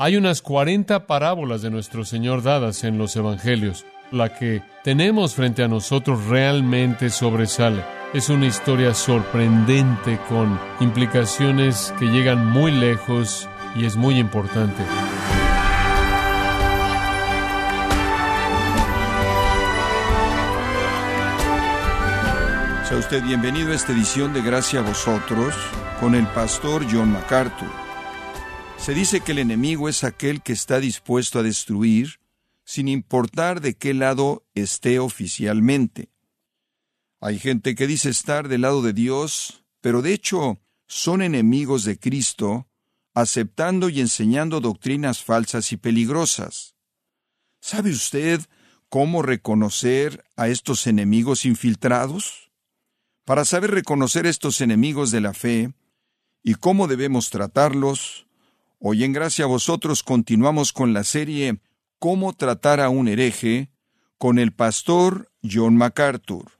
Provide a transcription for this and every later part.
Hay unas 40 parábolas de nuestro Señor dadas en los Evangelios. La que tenemos frente a nosotros realmente sobresale. Es una historia sorprendente con implicaciones que llegan muy lejos y es muy importante. Sea usted bienvenido a esta edición de Gracia a vosotros con el pastor John MacArthur. Se dice que el enemigo es aquel que está dispuesto a destruir sin importar de qué lado esté oficialmente. Hay gente que dice estar del lado de Dios, pero de hecho son enemigos de Cristo, aceptando y enseñando doctrinas falsas y peligrosas. ¿Sabe usted cómo reconocer a estos enemigos infiltrados? Para saber reconocer estos enemigos de la fe y cómo debemos tratarlos, hoy en gracia a vosotros continuamos con la serie Cómo tratar a un hereje con el pastor John MacArthur.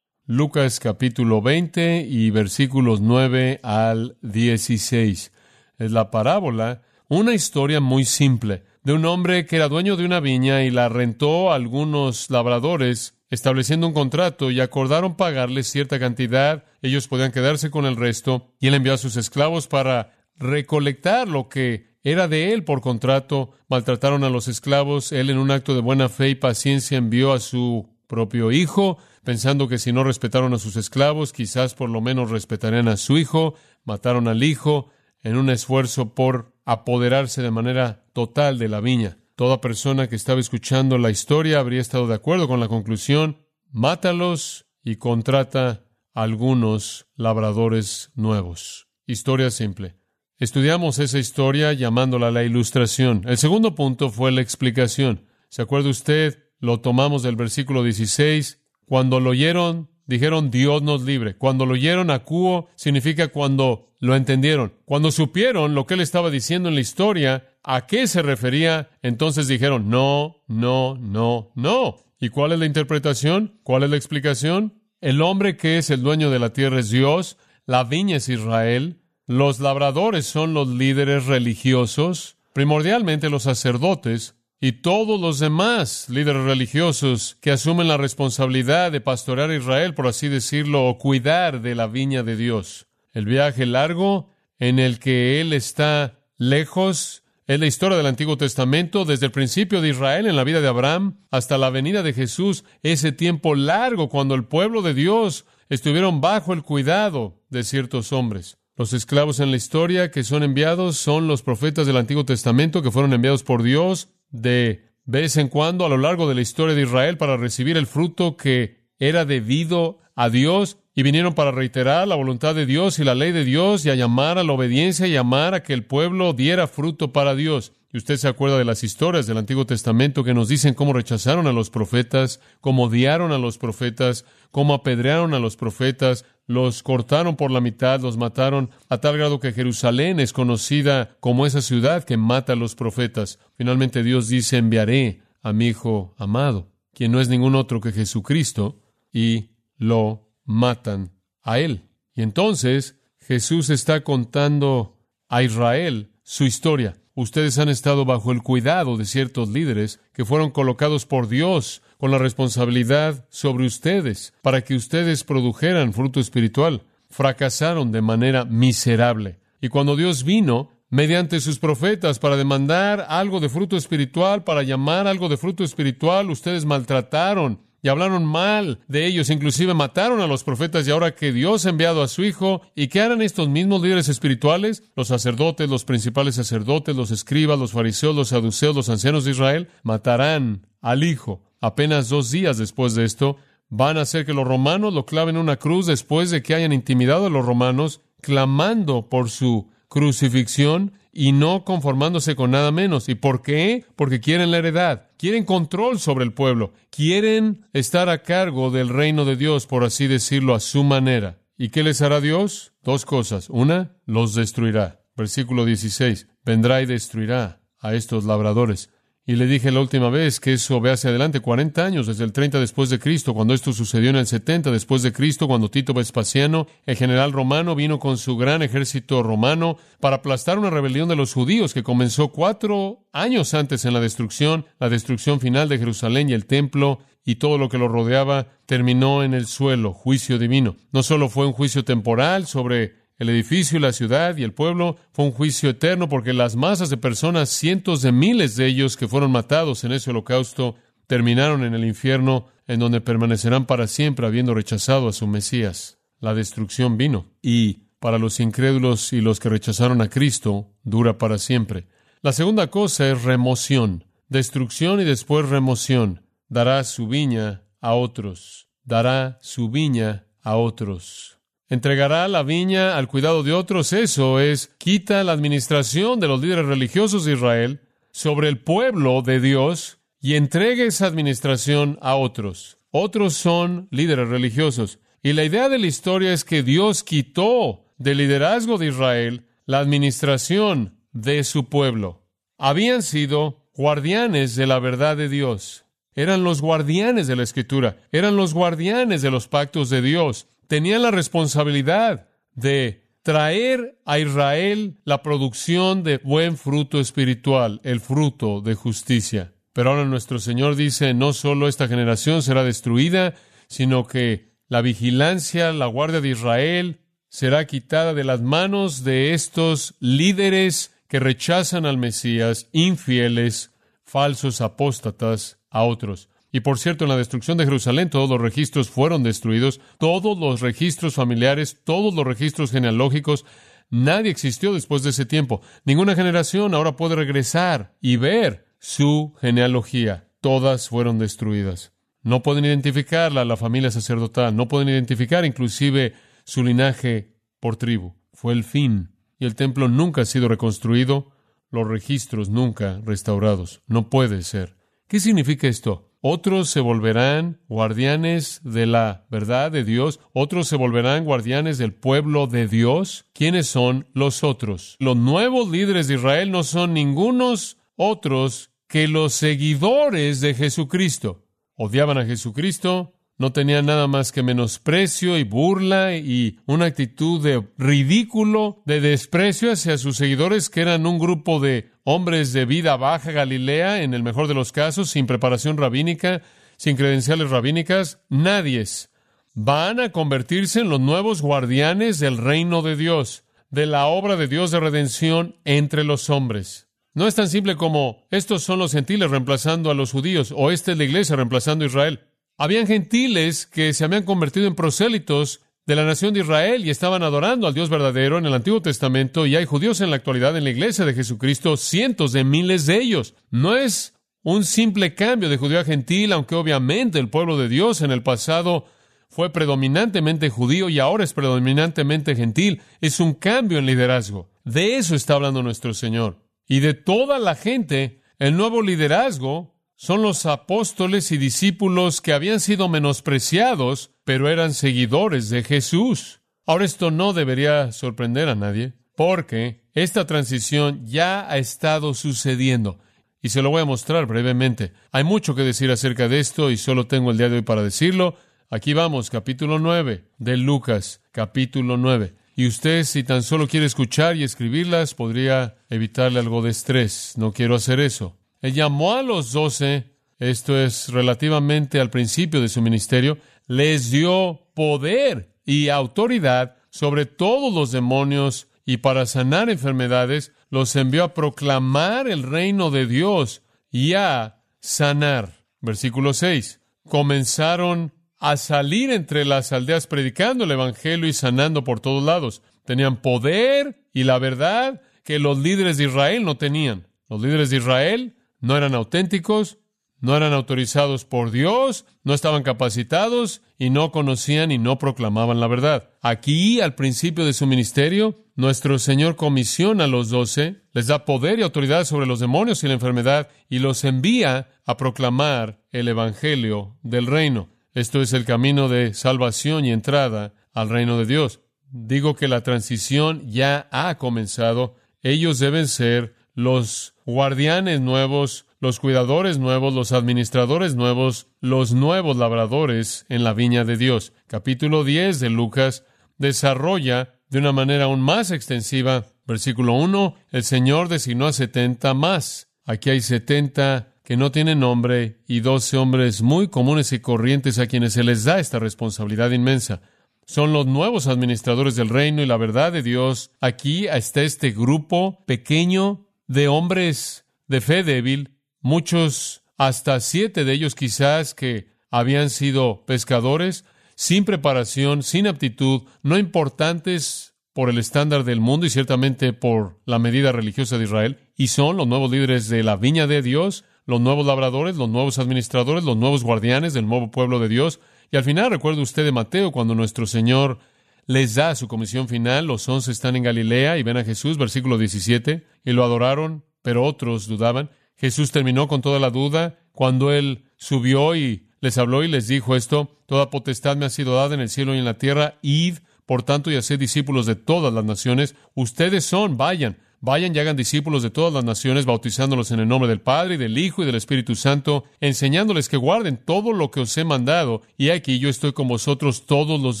Lucas capítulo 20 y versículos 9 al 16. Es la parábola, una historia muy simple, de un hombre que era dueño de una viña y la rentó a algunos labradores estableciendo un contrato y acordaron pagarles cierta cantidad, ellos podían quedarse con el resto, y él envió a sus esclavos para recolectar lo que era de él por contrato, maltrataron a los esclavos, él en un acto de buena fe y paciencia envió a su propio hijo, pensando que si no respetaron a sus esclavos, quizás por lo menos respetarían a su hijo, mataron al hijo en un esfuerzo por apoderarse de manera total de la viña. Toda persona que estaba escuchando la historia habría estado de acuerdo con la conclusión, mátalos y contrata algunos labradores nuevos. Historia simple. Estudiamos esa historia llamándola la ilustración. El segundo punto fue la explicación. ¿Se acuerda usted? Lo tomamos del versículo 16. Cuando lo oyeron, dijeron Dios nos libre. Cuando lo oyeron, acuo significa cuando lo entendieron. Cuando supieron lo que él estaba diciendo en la historia, a qué se refería, entonces dijeron, no, no, no, no. ¿Y cuál es la interpretación? ¿Cuál es la explicación? El hombre que es el dueño de la tierra es Dios, la viña es Israel, los labradores son los líderes religiosos, primordialmente los sacerdotes, y todos los demás líderes religiosos que asumen la responsabilidad de pastorear a Israel, por así decirlo, o cuidar de la viña de Dios. El viaje largo en el que Él está lejos es la historia del Antiguo Testamento, desde el principio de Israel en la vida de Abraham hasta la venida de Jesús, ese tiempo largo cuando el pueblo de Dios estuvieron bajo el cuidado de ciertos hombres. Los esclavos en la historia que son enviados son los profetas del Antiguo Testamento que fueron enviados por Dios de vez en cuando a lo largo de la historia de Israel para recibir el fruto que era debido a Dios y vinieron para reiterar la voluntad de Dios y la ley de Dios y a llamar a la obediencia y llamar a que el pueblo diera fruto para Dios. Y usted se acuerda de las historias del Antiguo Testamento que nos dicen cómo rechazaron a los profetas, cómo odiaron a los profetas, cómo apedrearon a los profetas, los cortaron por la mitad, los mataron, a tal grado que Jerusalén es conocida como esa ciudad que mata a los profetas. Finalmente Dios dice, enviaré a mi Hijo amado, quien no es ningún otro que Jesucristo, y lo matan a él. Y entonces Jesús está contando a Israel su historia. Ustedes han estado bajo el cuidado de ciertos líderes que fueron colocados por Dios con la responsabilidad sobre ustedes para que ustedes produjeran fruto espiritual. Fracasaron de manera miserable. Y cuando Dios vino, mediante sus profetas para demandar algo de fruto espiritual, para llamar algo de fruto espiritual, ustedes maltrataron y hablaron mal de ellos, inclusive mataron a los profetas y ahora que Dios ha enviado a su Hijo, ¿y qué harán estos mismos líderes espirituales? Los sacerdotes, los principales sacerdotes, los escribas, los fariseos, los saduceos, los ancianos de Israel, matarán al Hijo. Apenas dos días después de esto, van a hacer que los romanos lo claven en una cruz después de que hayan intimidado a los romanos, clamando por su crucifixión y no conformándose con nada menos. ¿Y por qué? Porque quieren la heredad, quieren control sobre el pueblo, quieren estar a cargo del reino de Dios, por así decirlo, a su manera. ¿Y qué les hará Dios? Dos cosas. Una, los destruirá. Versículo 16. Vendrá y destruirá a estos labradores. Y le dije la última vez que eso ve hacia adelante 40 años, desde el 30 después de Cristo, cuando esto sucedió en el 70 después de Cristo, cuando Tito Vespasiano, el general romano, vino con su gran ejército romano para aplastar una rebelión de los judíos que comenzó cuatro años antes en la destrucción, la destrucción final de Jerusalén y el templo y todo lo que lo rodeaba terminó en el suelo, juicio divino. No solo fue un juicio temporal sobre el edificio, la ciudad y el pueblo fue un juicio eterno porque las masas de personas, cientos de miles de ellos que fueron matados en ese holocausto, terminaron en el infierno, en donde permanecerán para siempre habiendo rechazado a su Mesías. La destrucción vino y para los incrédulos y los que rechazaron a Cristo dura para siempre. La segunda cosa es remoción, destrucción y después remoción. Dará su viña a otros, dará su viña a otros entregará la viña al cuidado de otros. Eso es, quita la administración de los líderes religiosos de Israel sobre el pueblo de Dios y entregue esa administración a otros. Otros son líderes religiosos. Y la idea de la historia es que Dios quitó del liderazgo de Israel la administración de su pueblo. Habían sido guardianes de la verdad de Dios. Eran los guardianes de la escritura. Eran los guardianes de los pactos de Dios tenían la responsabilidad de traer a Israel la producción de buen fruto espiritual, el fruto de justicia. Pero ahora nuestro Señor dice, no solo esta generación será destruida, sino que la vigilancia, la guardia de Israel será quitada de las manos de estos líderes que rechazan al Mesías, infieles, falsos apóstatas a otros. Y por cierto, en la destrucción de Jerusalén todos los registros fueron destruidos, todos los registros familiares, todos los registros genealógicos, nadie existió después de ese tiempo. Ninguna generación ahora puede regresar y ver su genealogía. Todas fueron destruidas. No pueden identificarla la familia sacerdotal, no pueden identificar inclusive su linaje por tribu. Fue el fin. Y el templo nunca ha sido reconstruido, los registros nunca restaurados. No puede ser. ¿Qué significa esto? Otros se volverán guardianes de la verdad de Dios. Otros se volverán guardianes del pueblo de Dios. ¿Quiénes son los otros? Los nuevos líderes de Israel no son ningunos otros que los seguidores de Jesucristo. Odiaban a Jesucristo, no tenían nada más que menosprecio y burla y una actitud de ridículo, de desprecio hacia sus seguidores, que eran un grupo de hombres de vida baja Galilea, en el mejor de los casos, sin preparación rabínica, sin credenciales rabínicas, nadies. Van a convertirse en los nuevos guardianes del reino de Dios, de la obra de Dios de redención entre los hombres. No es tan simple como estos son los gentiles reemplazando a los judíos o esta es la iglesia reemplazando a Israel. Habían gentiles que se habían convertido en prosélitos de la nación de Israel y estaban adorando al Dios verdadero en el Antiguo Testamento y hay judíos en la actualidad en la iglesia de Jesucristo, cientos de miles de ellos. No es un simple cambio de judío a gentil, aunque obviamente el pueblo de Dios en el pasado fue predominantemente judío y ahora es predominantemente gentil. Es un cambio en liderazgo. De eso está hablando nuestro Señor. Y de toda la gente, el nuevo liderazgo son los apóstoles y discípulos que habían sido menospreciados, pero eran seguidores de Jesús. Ahora esto no debería sorprender a nadie, porque esta transición ya ha estado sucediendo. Y se lo voy a mostrar brevemente. Hay mucho que decir acerca de esto y solo tengo el día de hoy para decirlo. Aquí vamos, capítulo 9 de Lucas, capítulo 9. Y usted, si tan solo quiere escuchar y escribirlas, podría evitarle algo de estrés. No quiero hacer eso. Él llamó a los doce, esto es relativamente al principio de su ministerio, les dio poder y autoridad sobre todos los demonios y para sanar enfermedades, los envió a proclamar el reino de Dios y a sanar. Versículo 6. Comenzaron a salir entre las aldeas predicando el Evangelio y sanando por todos lados. Tenían poder y la verdad que los líderes de Israel no tenían. Los líderes de Israel no eran auténticos, no eran autorizados por Dios, no estaban capacitados y no conocían y no proclamaban la verdad. Aquí, al principio de su ministerio, nuestro Señor comisiona a los doce, les da poder y autoridad sobre los demonios y la enfermedad y los envía a proclamar el Evangelio del reino. Esto es el camino de salvación y entrada al reino de Dios. Digo que la transición ya ha comenzado. Ellos deben ser los guardianes nuevos, los cuidadores nuevos, los administradores nuevos, los nuevos labradores en la viña de Dios. Capítulo 10 de Lucas desarrolla de una manera aún más extensiva. Versículo 1, el Señor designó a setenta más. Aquí hay setenta que no tienen nombre y doce hombres muy comunes y corrientes a quienes se les da esta responsabilidad inmensa. Son los nuevos administradores del reino y la verdad de Dios. Aquí está este grupo pequeño de hombres de fe débil, muchos, hasta siete de ellos quizás que habían sido pescadores, sin preparación, sin aptitud, no importantes por el estándar del mundo y ciertamente por la medida religiosa de Israel, y son los nuevos líderes de la viña de Dios, los nuevos labradores, los nuevos administradores, los nuevos guardianes del nuevo pueblo de Dios. Y al final, recuerde usted de Mateo, cuando nuestro Señor les da su comisión final, los once están en Galilea y ven a Jesús, versículo 17, y lo adoraron, pero otros dudaban. Jesús terminó con toda la duda cuando Él subió y les habló y les dijo esto, Toda potestad me ha sido dada en el cielo y en la tierra, id, por tanto, y haced discípulos de todas las naciones. Ustedes son, vayan, vayan y hagan discípulos de todas las naciones, bautizándolos en el nombre del Padre y del Hijo y del Espíritu Santo, enseñándoles que guarden todo lo que os he mandado, y aquí yo estoy con vosotros todos los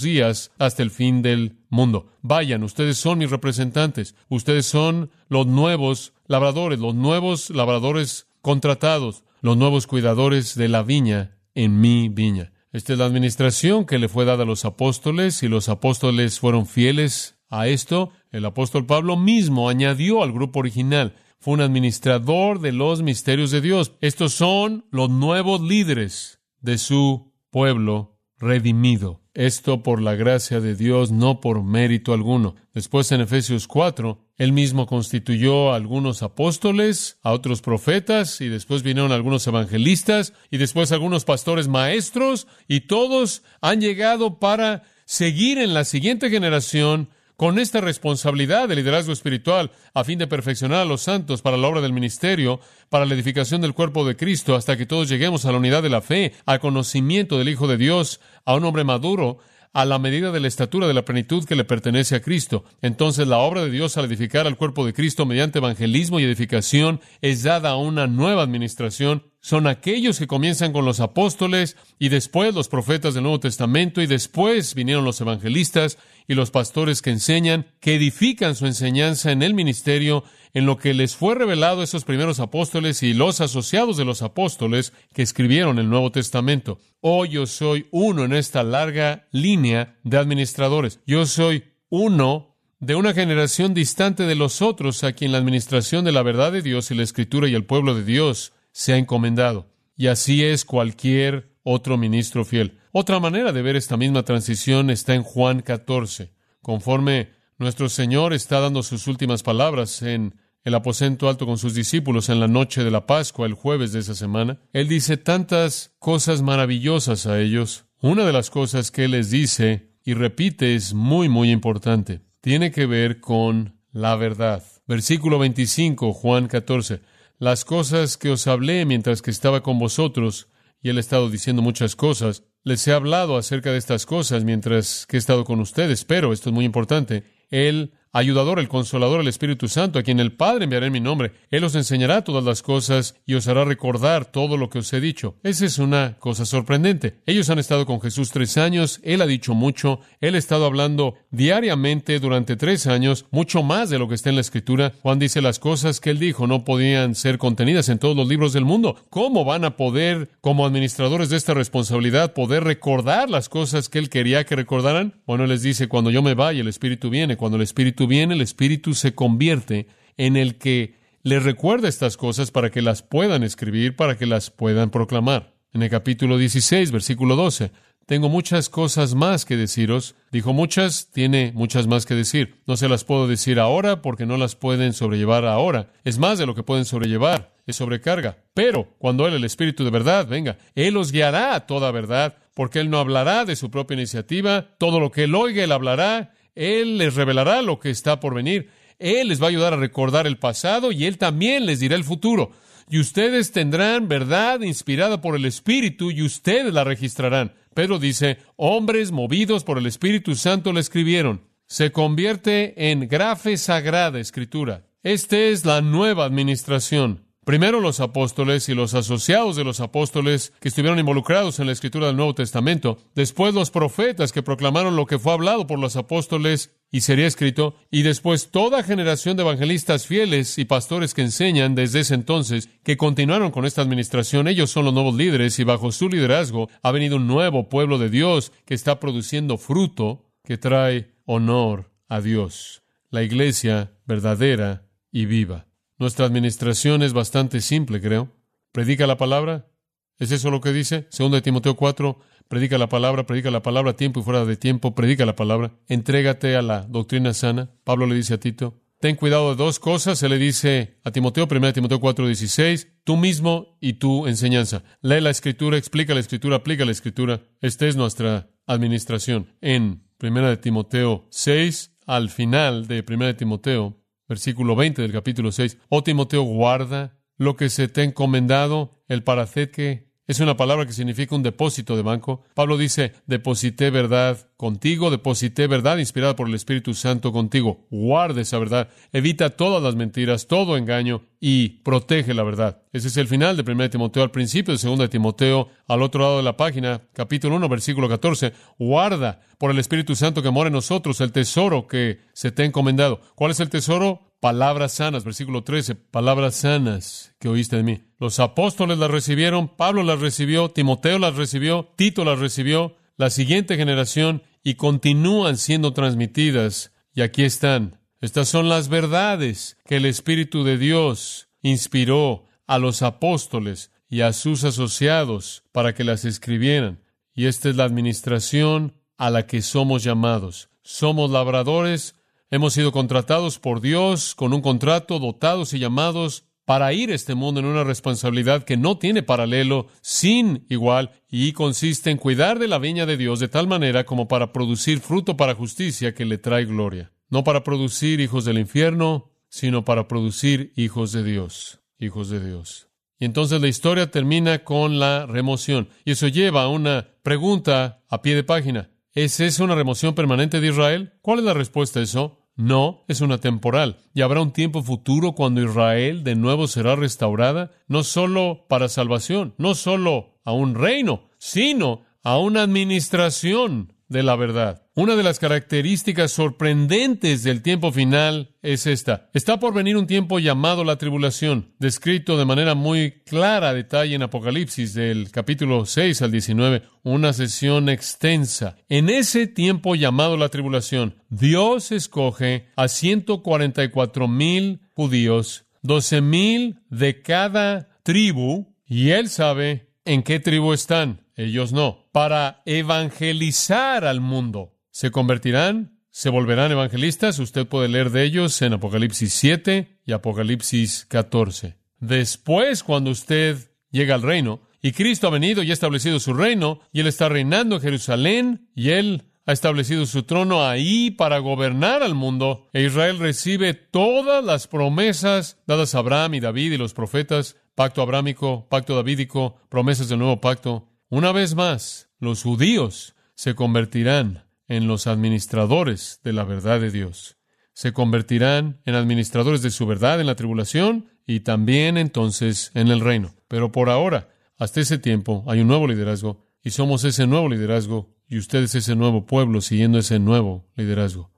días hasta el fin del mundo. Vayan, ustedes son mis representantes, ustedes son los nuevos labradores, los nuevos labradores contratados, los nuevos cuidadores de la viña en mi viña. Esta es la administración que le fue dada a los apóstoles y los apóstoles fueron fieles a esto. El apóstol Pablo mismo añadió al grupo original. Fue un administrador de los misterios de Dios. Estos son los nuevos líderes de su pueblo redimido. Esto por la gracia de Dios, no por mérito alguno. Después en Efesios 4, él mismo constituyó a algunos apóstoles, a otros profetas, y después vinieron algunos evangelistas, y después algunos pastores maestros, y todos han llegado para seguir en la siguiente generación con esta responsabilidad de liderazgo espiritual a fin de perfeccionar a los santos para la obra del ministerio, para la edificación del cuerpo de Cristo, hasta que todos lleguemos a la unidad de la fe, al conocimiento del Hijo de Dios, a un hombre maduro, a la medida de la estatura de la plenitud que le pertenece a Cristo. Entonces la obra de Dios al edificar al cuerpo de Cristo mediante evangelismo y edificación es dada a una nueva administración son aquellos que comienzan con los apóstoles y después los profetas del Nuevo Testamento y después vinieron los evangelistas y los pastores que enseñan, que edifican su enseñanza en el ministerio, en lo que les fue revelado a esos primeros apóstoles y los asociados de los apóstoles que escribieron el Nuevo Testamento. Hoy yo soy uno en esta larga línea de administradores. Yo soy uno de una generación distante de los otros a quien la administración de la verdad de Dios y la escritura y el pueblo de Dios se ha encomendado. Y así es cualquier otro ministro fiel. Otra manera de ver esta misma transición está en Juan 14. Conforme nuestro Señor está dando sus últimas palabras en el aposento alto con sus discípulos en la noche de la Pascua, el jueves de esa semana, Él dice tantas cosas maravillosas a ellos. Una de las cosas que les dice y repite es muy, muy importante. Tiene que ver con la verdad. Versículo 25, Juan 14 las cosas que os hablé mientras que estaba con vosotros, y él ha estado diciendo muchas cosas, les he hablado acerca de estas cosas mientras que he estado con ustedes, pero esto es muy importante, él ayudador, el consolador, el Espíritu Santo, a quien el Padre enviará en mi nombre. Él os enseñará todas las cosas y os hará recordar todo lo que os he dicho. Esa es una cosa sorprendente. Ellos han estado con Jesús tres años, Él ha dicho mucho, Él ha estado hablando diariamente durante tres años, mucho más de lo que está en la Escritura. Juan dice las cosas que Él dijo no podían ser contenidas en todos los libros del mundo. ¿Cómo van a poder, como administradores de esta responsabilidad, poder recordar las cosas que Él quería que recordaran? Bueno, les dice, cuando yo me vaya, el Espíritu viene, cuando el Espíritu viene, el Espíritu se convierte en el que les recuerda estas cosas para que las puedan escribir, para que las puedan proclamar. En el capítulo 16, versículo 12, tengo muchas cosas más que deciros. Dijo muchas, tiene muchas más que decir. No se las puedo decir ahora porque no las pueden sobrellevar ahora. Es más de lo que pueden sobrellevar. Es sobrecarga. Pero cuando Él, el Espíritu de verdad, venga, Él os guiará a toda verdad, porque Él no hablará de su propia iniciativa. Todo lo que Él oiga, Él hablará él les revelará lo que está por venir. Él les va a ayudar a recordar el pasado y Él también les dirá el futuro. Y ustedes tendrán verdad inspirada por el Espíritu y ustedes la registrarán. Pedro dice, hombres movidos por el Espíritu Santo la escribieron. Se convierte en grafe sagrada escritura. Esta es la nueva administración. Primero los apóstoles y los asociados de los apóstoles que estuvieron involucrados en la escritura del Nuevo Testamento, después los profetas que proclamaron lo que fue hablado por los apóstoles y sería escrito, y después toda generación de evangelistas fieles y pastores que enseñan desde ese entonces, que continuaron con esta administración, ellos son los nuevos líderes y bajo su liderazgo ha venido un nuevo pueblo de Dios que está produciendo fruto que trae honor a Dios, la iglesia verdadera y viva. Nuestra administración es bastante simple, creo. Predica la palabra. ¿Es eso lo que dice? Segundo de Timoteo 4, predica la palabra, predica la palabra tiempo y fuera de tiempo, predica la palabra. Entrégate a la doctrina sana. Pablo le dice a Tito, ten cuidado de dos cosas. Se le dice a Timoteo, 1 Timoteo 4, 16, tú mismo y tu enseñanza. Lee la escritura, explica la escritura, aplica la escritura. Esta es nuestra administración. En 1 de Timoteo 6, al final de 1 de Timoteo, versículo 20 del capítulo 6. Oh Timoteo, guarda lo que se te ha encomendado, el que es una palabra que significa un depósito de banco. Pablo dice, deposité verdad contigo, deposité verdad inspirada por el Espíritu Santo contigo. Guarde esa verdad, evita todas las mentiras, todo engaño y protege la verdad. Ese es el final de 1 Timoteo, al principio de 2 Timoteo, al otro lado de la página, capítulo 1, versículo 14. Guarda por el Espíritu Santo que mora en nosotros el tesoro que se te ha encomendado. ¿Cuál es el tesoro? Palabras sanas, versículo 13, palabras sanas que oíste de mí. Los apóstoles las recibieron, Pablo las recibió, Timoteo las recibió, Tito las recibió, la siguiente generación y continúan siendo transmitidas. Y aquí están. Estas son las verdades que el Espíritu de Dios inspiró a los apóstoles y a sus asociados para que las escribieran. Y esta es la administración a la que somos llamados. Somos labradores Hemos sido contratados por Dios con un contrato, dotados y llamados para ir a este mundo en una responsabilidad que no tiene paralelo, sin igual, y consiste en cuidar de la viña de Dios de tal manera como para producir fruto para justicia que le trae gloria. No para producir hijos del infierno, sino para producir hijos de Dios, hijos de Dios. Y entonces la historia termina con la remoción. Y eso lleva a una pregunta a pie de página. ¿Es esa una remoción permanente de Israel? ¿Cuál es la respuesta a eso? No, es una temporal. Y habrá un tiempo futuro cuando Israel de nuevo será restaurada, no solo para salvación, no solo a un reino, sino a una administración de la verdad. Una de las características sorprendentes del tiempo final es esta. Está por venir un tiempo llamado la tribulación, descrito de manera muy clara, detalle en Apocalipsis del capítulo 6 al 19, una sesión extensa. En ese tiempo llamado la tribulación, Dios escoge a 144 mil judíos, 12 mil de cada tribu, y Él sabe en qué tribu están. Ellos no. Para evangelizar al mundo. ¿Se convertirán? ¿Se volverán evangelistas? Usted puede leer de ellos en Apocalipsis 7 y Apocalipsis 14. Después, cuando usted llega al reino, y Cristo ha venido y ha establecido su reino, y Él está reinando en Jerusalén, y Él ha establecido su trono ahí para gobernar al mundo, e Israel recibe todas las promesas dadas a Abraham y David y los profetas, pacto abrámico, pacto davídico, promesas del nuevo pacto, una vez más, los judíos se convertirán en los administradores de la verdad de Dios. Se convertirán en administradores de su verdad en la tribulación y también entonces en el reino. Pero por ahora, hasta ese tiempo, hay un nuevo liderazgo y somos ese nuevo liderazgo y ustedes ese nuevo pueblo siguiendo ese nuevo liderazgo.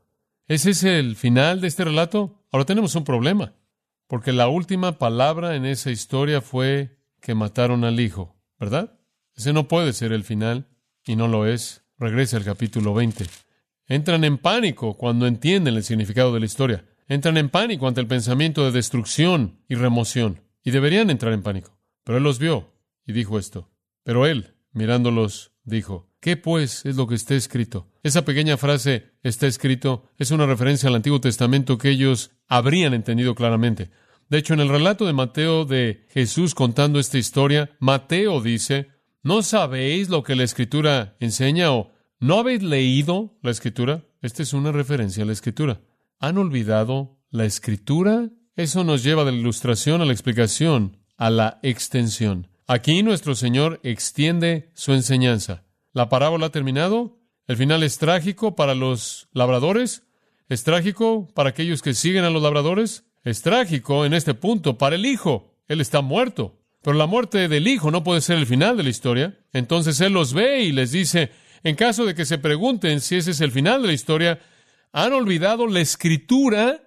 ¿Es ese el final de este relato? Ahora tenemos un problema, porque la última palabra en esa historia fue que mataron al hijo, ¿verdad? Ese no puede ser el final, y no lo es. Regrese al capítulo 20. Entran en pánico cuando entienden el significado de la historia. Entran en pánico ante el pensamiento de destrucción y remoción. Y deberían entrar en pánico. Pero él los vio y dijo esto. Pero él, mirándolos, dijo, ¿qué pues es lo que está escrito? Esa pequeña frase está escrito es una referencia al Antiguo Testamento que ellos habrían entendido claramente. De hecho, en el relato de Mateo de Jesús contando esta historia, Mateo dice, ¿No sabéis lo que la Escritura enseña o no habéis leído la Escritura? Esta es una referencia a la Escritura. ¿Han olvidado la Escritura? Eso nos lleva de la ilustración a la explicación, a la extensión. Aquí nuestro Señor extiende su enseñanza. ¿La parábola ha terminado? ¿El final es trágico para los labradores? ¿Es trágico para aquellos que siguen a los labradores? Es trágico en este punto para el hijo. Él está muerto. Pero la muerte del hijo no puede ser el final de la historia. Entonces él los ve y les dice, en caso de que se pregunten si ese es el final de la historia, han olvidado la escritura.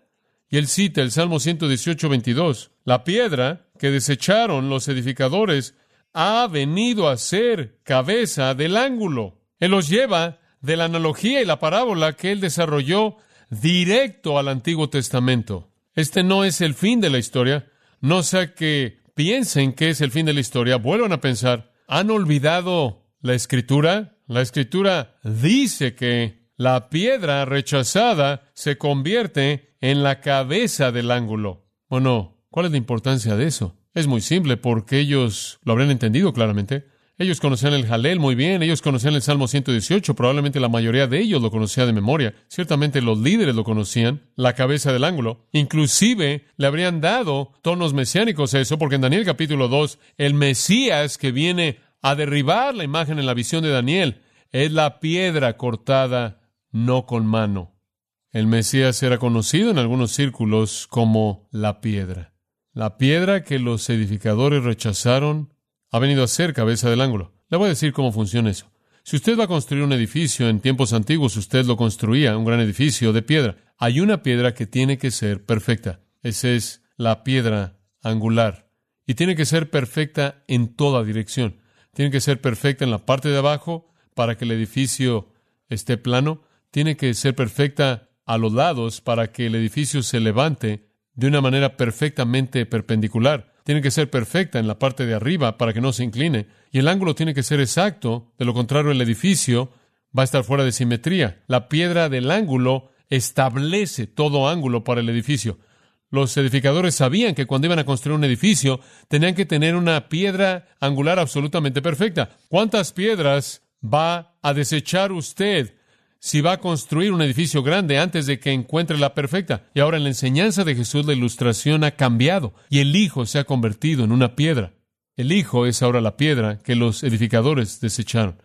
Y él cita el Salmo 118, 22. La piedra que desecharon los edificadores ha venido a ser cabeza del ángulo. Él los lleva de la analogía y la parábola que él desarrolló directo al Antiguo Testamento. Este no es el fin de la historia. No sea que piensen que es el fin de la historia. Vuelvan a pensar. ¿Han olvidado la escritura? La escritura dice que la piedra rechazada se convierte en la cabeza del ángulo. Bueno, ¿cuál es la importancia de eso? Es muy simple porque ellos lo habrían entendido claramente. Ellos conocían el Jalel muy bien, ellos conocían el Salmo 118, probablemente la mayoría de ellos lo conocía de memoria. Ciertamente los líderes lo conocían, la cabeza del ángulo. Inclusive le habrían dado tonos mesiánicos a eso, porque en Daniel capítulo 2, el Mesías que viene a derribar la imagen en la visión de Daniel es la piedra cortada no con mano. El Mesías era conocido en algunos círculos como la piedra. La piedra que los edificadores rechazaron ha venido a ser cabeza del ángulo. Le voy a decir cómo funciona eso. Si usted va a construir un edificio en tiempos antiguos, usted lo construía, un gran edificio de piedra. Hay una piedra que tiene que ser perfecta. Esa es la piedra angular. Y tiene que ser perfecta en toda dirección. Tiene que ser perfecta en la parte de abajo para que el edificio esté plano. Tiene que ser perfecta a los lados para que el edificio se levante de una manera perfectamente perpendicular tiene que ser perfecta en la parte de arriba para que no se incline, y el ángulo tiene que ser exacto, de lo contrario el edificio va a estar fuera de simetría. La piedra del ángulo establece todo ángulo para el edificio. Los edificadores sabían que cuando iban a construir un edificio tenían que tener una piedra angular absolutamente perfecta. ¿Cuántas piedras va a desechar usted si va a construir un edificio grande antes de que encuentre la perfecta. Y ahora en la enseñanza de Jesús la ilustración ha cambiado y el Hijo se ha convertido en una piedra. El Hijo es ahora la piedra que los edificadores desecharon.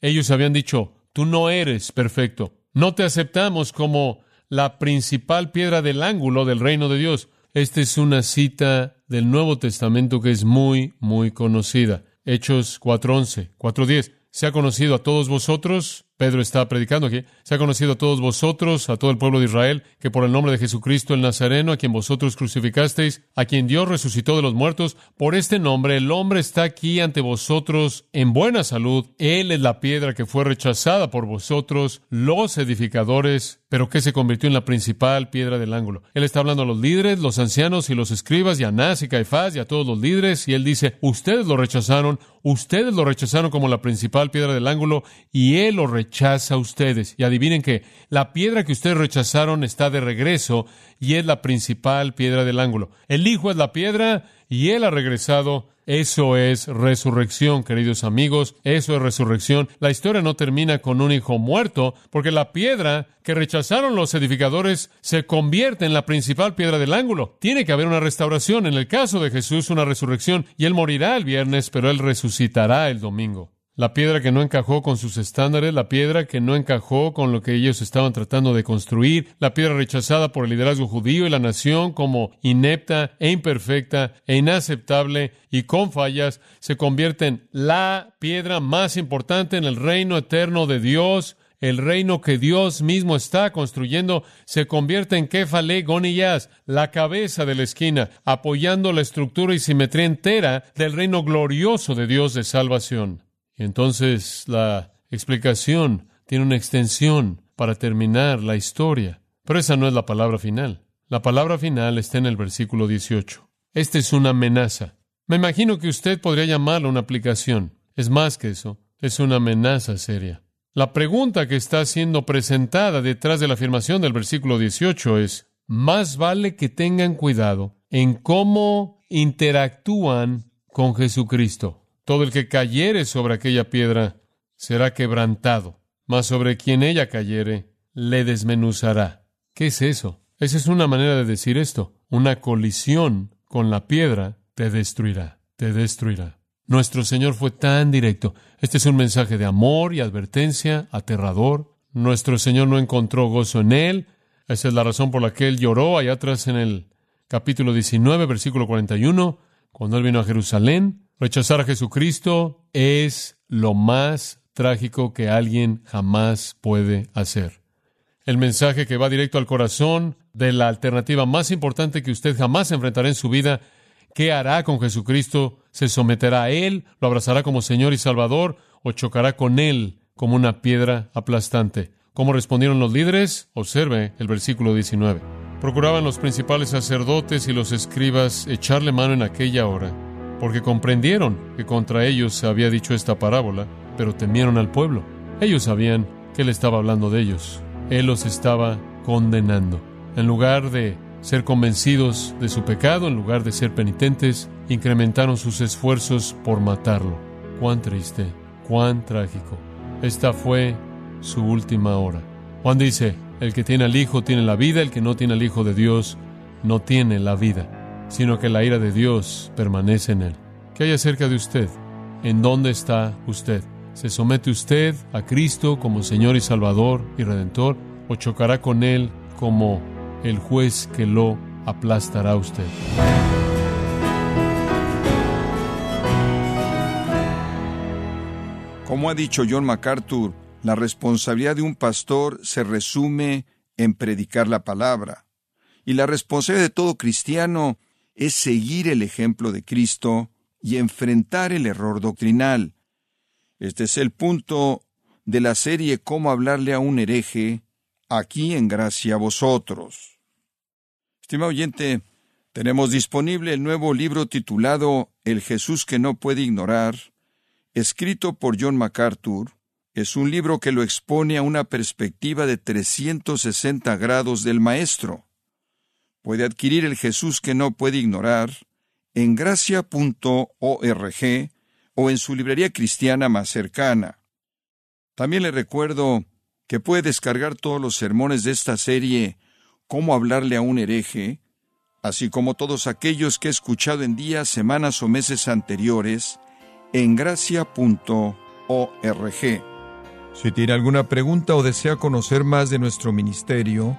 Ellos habían dicho, tú no eres perfecto, no te aceptamos como la principal piedra del ángulo del reino de Dios. Esta es una cita del Nuevo Testamento que es muy, muy conocida. Hechos 4.11, 4.10. Se ha conocido a todos vosotros Pedro está predicando aquí. Se ha conocido a todos vosotros, a todo el pueblo de Israel, que por el nombre de Jesucristo el Nazareno, a quien vosotros crucificasteis, a quien Dios resucitó de los muertos, por este nombre el hombre está aquí ante vosotros en buena salud. Él es la piedra que fue rechazada por vosotros, los edificadores, pero que se convirtió en la principal piedra del ángulo. Él está hablando a los líderes, los ancianos y los escribas, y a Anás y Caifás y a todos los líderes, y él dice, ustedes lo rechazaron, ustedes lo rechazaron como la principal piedra del ángulo, y él lo rechaza a ustedes. Y adivinen que la piedra que ustedes rechazaron está de regreso y es la principal piedra del ángulo. El Hijo es la piedra y Él ha regresado. Eso es resurrección, queridos amigos. Eso es resurrección. La historia no termina con un hijo muerto, porque la piedra que rechazaron los edificadores se convierte en la principal piedra del ángulo. Tiene que haber una restauración. En el caso de Jesús, una resurrección. Y Él morirá el viernes, pero Él resucitará el domingo la piedra que no encajó con sus estándares, la piedra que no encajó con lo que ellos estaban tratando de construir, la piedra rechazada por el liderazgo judío y la nación como inepta e imperfecta e inaceptable y con fallas, se convierte en la piedra más importante en el reino eterno de Dios. El reino que Dios mismo está construyendo se convierte en Kefale Goniyas, la cabeza de la esquina, apoyando la estructura y simetría entera del reino glorioso de Dios de salvación. Entonces la explicación tiene una extensión para terminar la historia. Pero esa no es la palabra final. La palabra final está en el versículo 18. Esta es una amenaza. Me imagino que usted podría llamarla una aplicación. Es más que eso. Es una amenaza seria. La pregunta que está siendo presentada detrás de la afirmación del versículo 18 es, más vale que tengan cuidado en cómo interactúan con Jesucristo. Todo el que cayere sobre aquella piedra será quebrantado, mas sobre quien ella cayere le desmenuzará. ¿Qué es eso? Esa es una manera de decir esto. Una colisión con la piedra te destruirá, te destruirá. Nuestro Señor fue tan directo. Este es un mensaje de amor y advertencia, aterrador. Nuestro Señor no encontró gozo en él. Esa es la razón por la que él lloró allá atrás en el capítulo 19, versículo 41, cuando él vino a Jerusalén, rechazar a Jesucristo es lo más trágico que alguien jamás puede hacer. El mensaje que va directo al corazón de la alternativa más importante que usted jamás enfrentará en su vida, ¿qué hará con Jesucristo? ¿Se someterá a Él? ¿Lo abrazará como Señor y Salvador? ¿O chocará con Él como una piedra aplastante? ¿Cómo respondieron los líderes? Observe el versículo 19. Procuraban los principales sacerdotes y los escribas echarle mano en aquella hora, porque comprendieron que contra ellos se había dicho esta parábola, pero temieron al pueblo. Ellos sabían que él estaba hablando de ellos. Él los estaba condenando. En lugar de ser convencidos de su pecado, en lugar de ser penitentes, incrementaron sus esfuerzos por matarlo. Cuán triste, cuán trágico. Esta fue su última hora. Juan dice, el que tiene al Hijo tiene la vida, el que no tiene al Hijo de Dios no tiene la vida, sino que la ira de Dios permanece en él. ¿Qué hay acerca de usted? ¿En dónde está usted? ¿Se somete usted a Cristo como Señor y Salvador y Redentor o chocará con Él como el juez que lo aplastará a usted? Como ha dicho John MacArthur, la responsabilidad de un pastor se resume en predicar la palabra. Y la responsabilidad de todo cristiano es seguir el ejemplo de Cristo y enfrentar el error doctrinal. Este es el punto de la serie Cómo hablarle a un hereje, aquí en gracia a vosotros. Estimado oyente, tenemos disponible el nuevo libro titulado El Jesús que no puede ignorar, escrito por John MacArthur, es un libro que lo expone a una perspectiva de 360 grados del Maestro. Puede adquirir el Jesús que no puede ignorar en gracia.org o en su librería cristiana más cercana. También le recuerdo que puede descargar todos los sermones de esta serie Cómo hablarle a un hereje, así como todos aquellos que he escuchado en días, semanas o meses anteriores en gracia.org. Si tiene alguna pregunta o desea conocer más de nuestro ministerio,